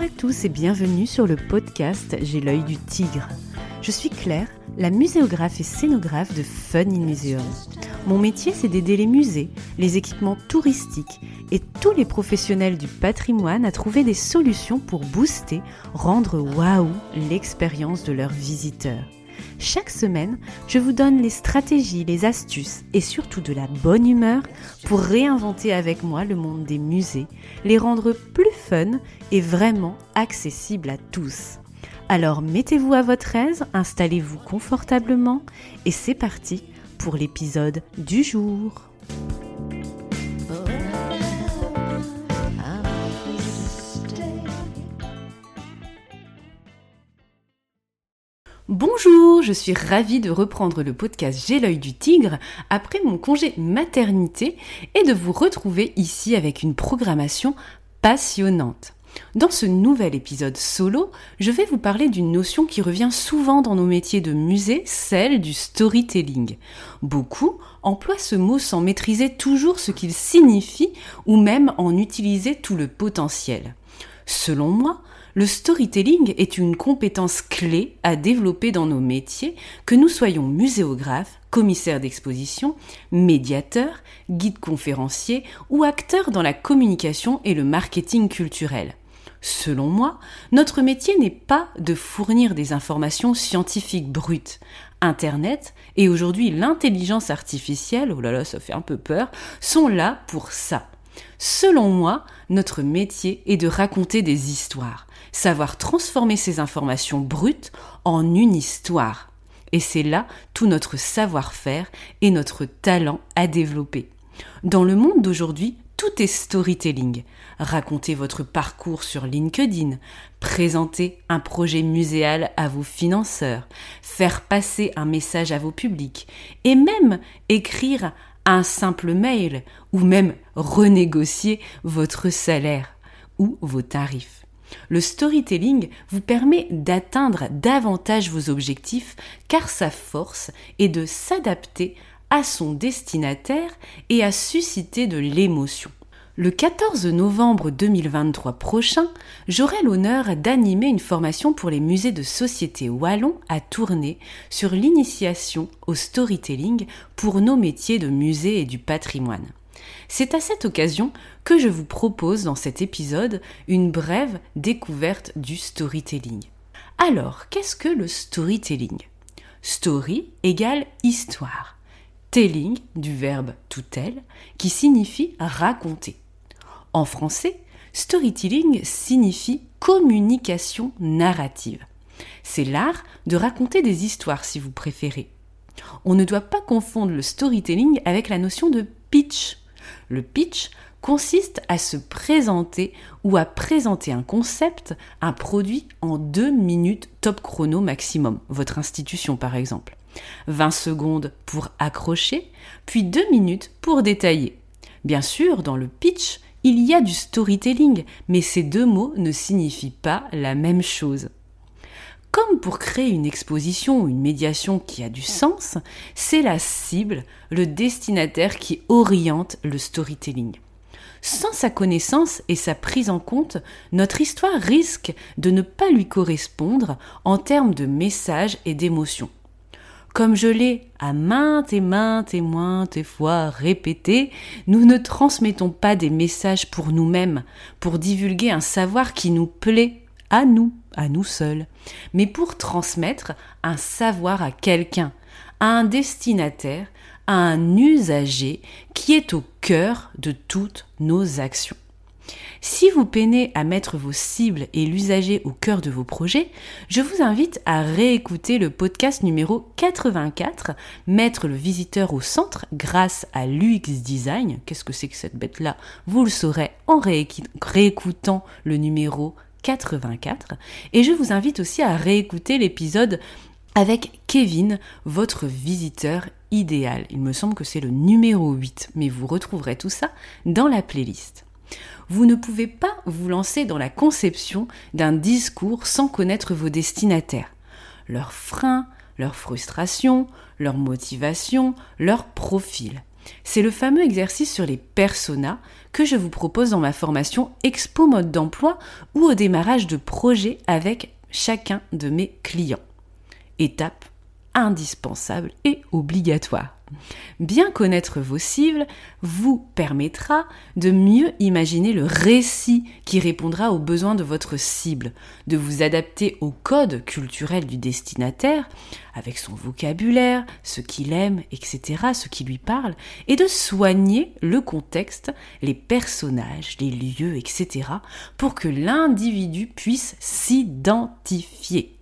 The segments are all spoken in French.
Bonjour à tous et bienvenue sur le podcast J'ai l'œil du tigre. Je suis Claire, la muséographe et scénographe de Fun in Museum. Mon métier, c'est d'aider les musées, les équipements touristiques et tous les professionnels du patrimoine à trouver des solutions pour booster, rendre waouh l'expérience de leurs visiteurs. Chaque semaine, je vous donne les stratégies, les astuces et surtout de la bonne humeur pour réinventer avec moi le monde des musées, les rendre plus et vraiment accessibles à tous. Alors mettez-vous à votre aise, installez-vous confortablement et c'est parti pour l'épisode du jour. Bonjour, je suis ravie de reprendre le podcast J'ai l'œil du tigre après mon congé maternité et de vous retrouver ici avec une programmation passionnante. Dans ce nouvel épisode solo, je vais vous parler d'une notion qui revient souvent dans nos métiers de musée, celle du storytelling. Beaucoup emploient ce mot sans maîtriser toujours ce qu'il signifie ou même en utiliser tout le potentiel. Selon moi, le storytelling est une compétence clé à développer dans nos métiers, que nous soyons muséographes, commissaires d'exposition, médiateurs, guides conférenciers ou acteurs dans la communication et le marketing culturel. Selon moi, notre métier n'est pas de fournir des informations scientifiques brutes. Internet et aujourd'hui l'intelligence artificielle, oh là là, ça fait un peu peur, sont là pour ça. Selon moi, notre métier est de raconter des histoires, savoir transformer ces informations brutes en une histoire. Et c'est là tout notre savoir-faire et notre talent à développer. Dans le monde d'aujourd'hui, tout est storytelling. Racontez votre parcours sur LinkedIn, présenter un projet muséal à vos financeurs, faire passer un message à vos publics et même écrire un simple mail ou même renégocier votre salaire ou vos tarifs. Le storytelling vous permet d'atteindre davantage vos objectifs car sa force est de s'adapter à son destinataire et à susciter de l'émotion. Le 14 novembre 2023 prochain, j'aurai l'honneur d'animer une formation pour les musées de société wallon à tourner sur l'initiation au storytelling pour nos métiers de musée et du patrimoine. C'est à cette occasion que je vous propose dans cet épisode une brève découverte du storytelling. Alors, qu'est-ce que le storytelling? Story égale histoire. Telling du verbe to tell qui signifie raconter. En français, storytelling signifie communication narrative. C'est l'art de raconter des histoires si vous préférez. On ne doit pas confondre le storytelling avec la notion de pitch. Le pitch consiste à se présenter ou à présenter un concept, un produit en deux minutes top chrono maximum, votre institution par exemple. 20 secondes pour accrocher, puis 2 minutes pour détailler. Bien sûr, dans le pitch, il y a du storytelling, mais ces deux mots ne signifient pas la même chose. Comme pour créer une exposition ou une médiation qui a du sens, c'est la cible, le destinataire qui oriente le storytelling. Sans sa connaissance et sa prise en compte, notre histoire risque de ne pas lui correspondre en termes de message et d'émotion. Comme je l'ai à maintes et maintes et maintes fois répété, nous ne transmettons pas des messages pour nous-mêmes, pour divulguer un savoir qui nous plaît à nous, à nous seuls, mais pour transmettre un savoir à quelqu'un, à un destinataire, à un usager qui est au cœur de toutes nos actions. Si vous peinez à mettre vos cibles et l'usager au cœur de vos projets, je vous invite à réécouter le podcast numéro 84, Mettre le visiteur au centre grâce à l'UX Design. Qu'est-ce que c'est que cette bête-là? Vous le saurez en réécoutant le numéro 84. Et je vous invite aussi à réécouter l'épisode avec Kevin, votre visiteur idéal. Il me semble que c'est le numéro 8, mais vous retrouverez tout ça dans la playlist. Vous ne pouvez pas vous lancer dans la conception d'un discours sans connaître vos destinataires, leurs freins, leurs frustrations, leurs motivations, leur profil. c'est le fameux exercice sur les personas que je vous propose dans ma formation Expo mode d'emploi ou au démarrage de projets avec chacun de mes clients. Étape indispensable et obligatoire. Bien connaître vos cibles vous permettra de mieux imaginer le récit qui répondra aux besoins de votre cible, de vous adapter au code culturel du destinataire, avec son vocabulaire, ce qu'il aime, etc., ce qui lui parle, et de soigner le contexte, les personnages, les lieux, etc., pour que l'individu puisse s'identifier.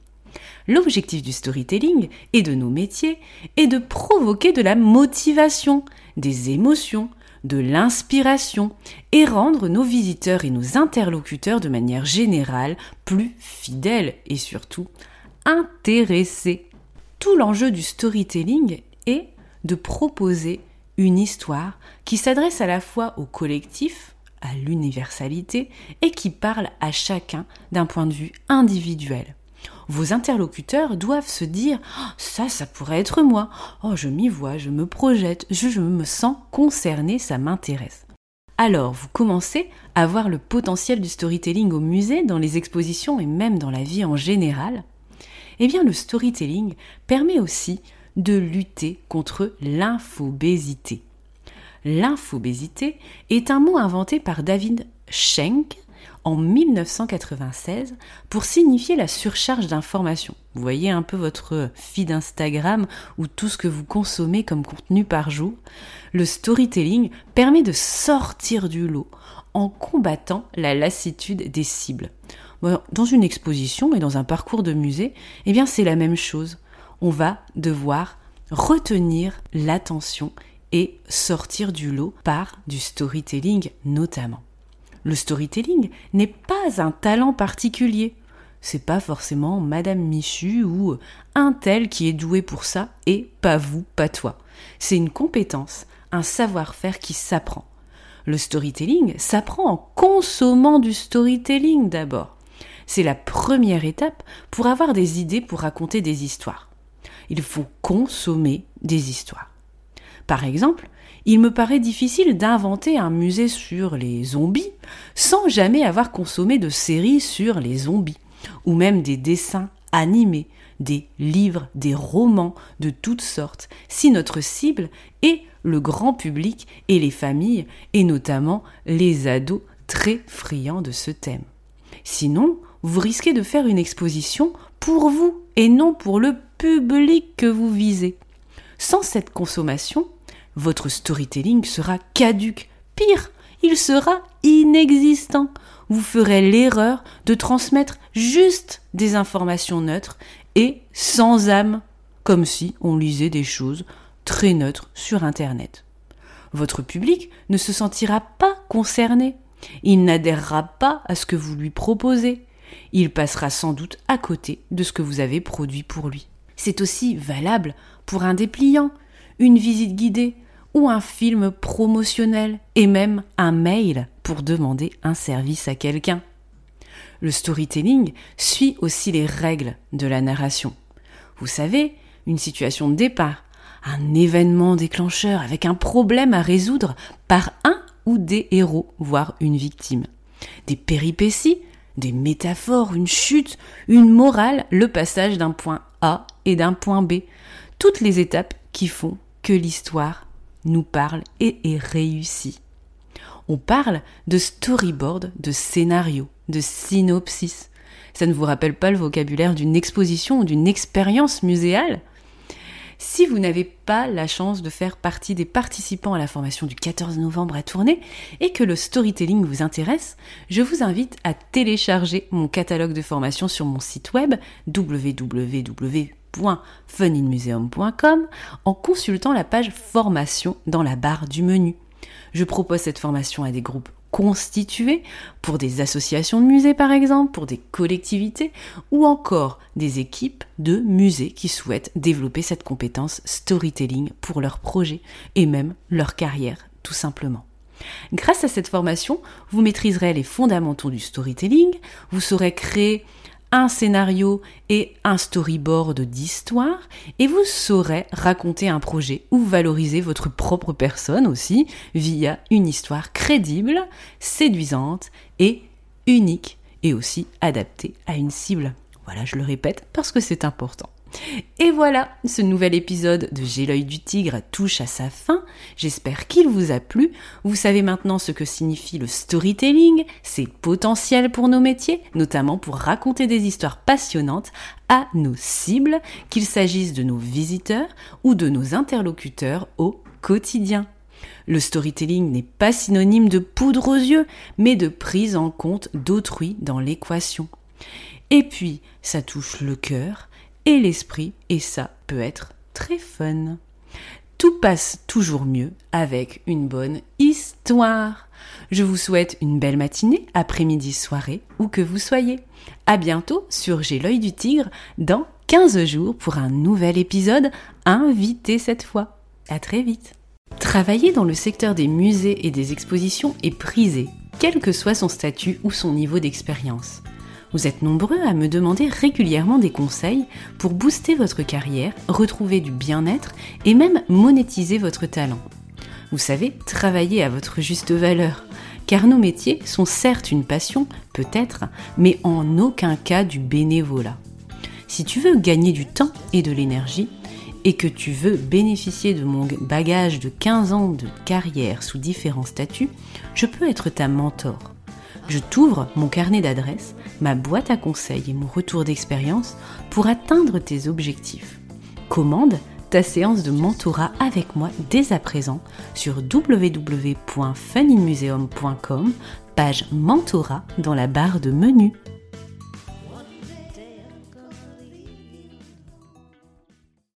L'objectif du storytelling et de nos métiers est de provoquer de la motivation, des émotions, de l'inspiration et rendre nos visiteurs et nos interlocuteurs de manière générale plus fidèles et surtout intéressés. Tout l'enjeu du storytelling est de proposer une histoire qui s'adresse à la fois au collectif, à l'universalité et qui parle à chacun d'un point de vue individuel vos interlocuteurs doivent se dire oh, ça, ça pourrait être moi. Oh, je m'y vois, je me projette, je, je me sens concerné, ça m'intéresse. Alors, vous commencez à voir le potentiel du storytelling au musée, dans les expositions et même dans la vie en général. Eh bien, le storytelling permet aussi de lutter contre l'infobésité. L'infobésité est un mot inventé par David Schenk en 1996 pour signifier la surcharge d'informations. Vous voyez un peu votre feed Instagram ou tout ce que vous consommez comme contenu par jour. Le storytelling permet de sortir du lot en combattant la lassitude des cibles. Dans une exposition et dans un parcours de musée, eh bien c'est la même chose. On va devoir retenir l'attention et sortir du lot par du storytelling notamment. Le storytelling n'est pas un talent particulier. C'est pas forcément Madame Michu ou un tel qui est doué pour ça et pas vous, pas toi. C'est une compétence, un savoir-faire qui s'apprend. Le storytelling s'apprend en consommant du storytelling d'abord. C'est la première étape pour avoir des idées pour raconter des histoires. Il faut consommer des histoires. Par exemple, il me paraît difficile d'inventer un musée sur les zombies sans jamais avoir consommé de séries sur les zombies, ou même des dessins animés, des livres, des romans de toutes sortes, si notre cible est le grand public et les familles, et notamment les ados très friands de ce thème. Sinon, vous risquez de faire une exposition pour vous et non pour le public que vous visez. Sans cette consommation, votre storytelling sera caduque. Pire, il sera inexistant. Vous ferez l'erreur de transmettre juste des informations neutres et sans âme, comme si on lisait des choses très neutres sur Internet. Votre public ne se sentira pas concerné. Il n'adhérera pas à ce que vous lui proposez. Il passera sans doute à côté de ce que vous avez produit pour lui. C'est aussi valable pour un dépliant, une visite guidée, un film promotionnel et même un mail pour demander un service à quelqu'un. Le storytelling suit aussi les règles de la narration. Vous savez, une situation de départ, un événement déclencheur avec un problème à résoudre par un ou des héros, voire une victime. Des péripéties, des métaphores, une chute, une morale, le passage d'un point A et d'un point B. Toutes les étapes qui font que l'histoire nous parle et est réussi. On parle de storyboard, de scénario, de synopsis. Ça ne vous rappelle pas le vocabulaire d'une exposition ou d'une expérience muséale? Si vous n'avez pas la chance de faire partie des participants à la formation du 14 novembre à Tournai et que le storytelling vous intéresse, je vous invite à télécharger mon catalogue de formation sur mon site web www en consultant la page formation dans la barre du menu. Je propose cette formation à des groupes constitués pour des associations de musées par exemple, pour des collectivités ou encore des équipes de musées qui souhaitent développer cette compétence storytelling pour leur projet et même leur carrière tout simplement. Grâce à cette formation, vous maîtriserez les fondamentaux du storytelling, vous saurez créer un scénario et un storyboard d'histoire et vous saurez raconter un projet ou valoriser votre propre personne aussi via une histoire crédible, séduisante et unique et aussi adaptée à une cible. Voilà, je le répète parce que c'est important. Et voilà, ce nouvel épisode de J'ai l'œil du tigre touche à sa fin. J'espère qu'il vous a plu. Vous savez maintenant ce que signifie le storytelling, c'est potentiel pour nos métiers, notamment pour raconter des histoires passionnantes à nos cibles, qu'il s'agisse de nos visiteurs ou de nos interlocuteurs au quotidien. Le storytelling n'est pas synonyme de poudre aux yeux, mais de prise en compte d'autrui dans l'équation. Et puis, ça touche le cœur, et l'esprit, et ça peut être très fun. Tout passe toujours mieux avec une bonne histoire. Je vous souhaite une belle matinée, après-midi, soirée, où que vous soyez. À bientôt sur J'ai l'œil du tigre dans 15 jours pour un nouvel épisode invité cette fois. À très vite. Travailler dans le secteur des musées et des expositions est prisé, quel que soit son statut ou son niveau d'expérience. Vous êtes nombreux à me demander régulièrement des conseils pour booster votre carrière, retrouver du bien-être et même monétiser votre talent. Vous savez, travailler à votre juste valeur. Car nos métiers sont certes une passion, peut-être, mais en aucun cas du bénévolat. Si tu veux gagner du temps et de l'énergie, et que tu veux bénéficier de mon bagage de 15 ans de carrière sous différents statuts, je peux être ta mentor. Je t'ouvre mon carnet d'adresses, ma boîte à conseils et mon retour d'expérience pour atteindre tes objectifs. Commande ta séance de mentorat avec moi dès à présent sur www.funinmuseum.com, page mentorat dans la barre de menu.